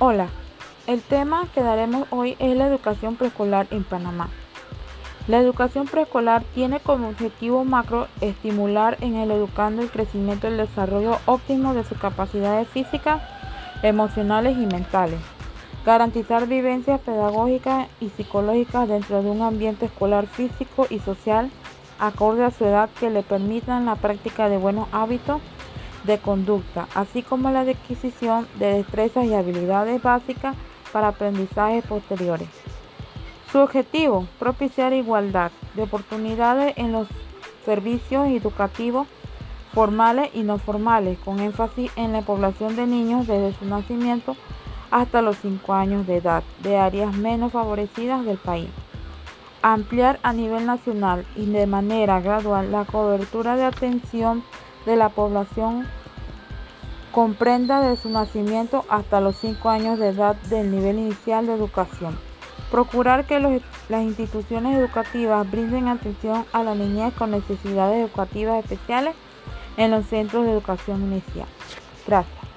Hola, el tema que daremos hoy es la educación preescolar en Panamá. La educación preescolar tiene como objetivo macro estimular en el educando el crecimiento y el desarrollo óptimo de sus capacidades físicas, emocionales y mentales, garantizar vivencias pedagógicas y psicológicas dentro de un ambiente escolar físico y social acorde a su edad que le permitan la práctica de buenos hábitos de conducta, así como la adquisición de destrezas y habilidades básicas para aprendizajes posteriores. Su objetivo, propiciar igualdad de oportunidades en los servicios educativos formales y no formales, con énfasis en la población de niños desde su nacimiento hasta los 5 años de edad de áreas menos favorecidas del país. Ampliar a nivel nacional y de manera gradual la cobertura de atención de la población comprenda de su nacimiento hasta los 5 años de edad del nivel inicial de educación. Procurar que las instituciones educativas brinden atención a la niñez con necesidades educativas especiales en los centros de educación inicial. Gracias.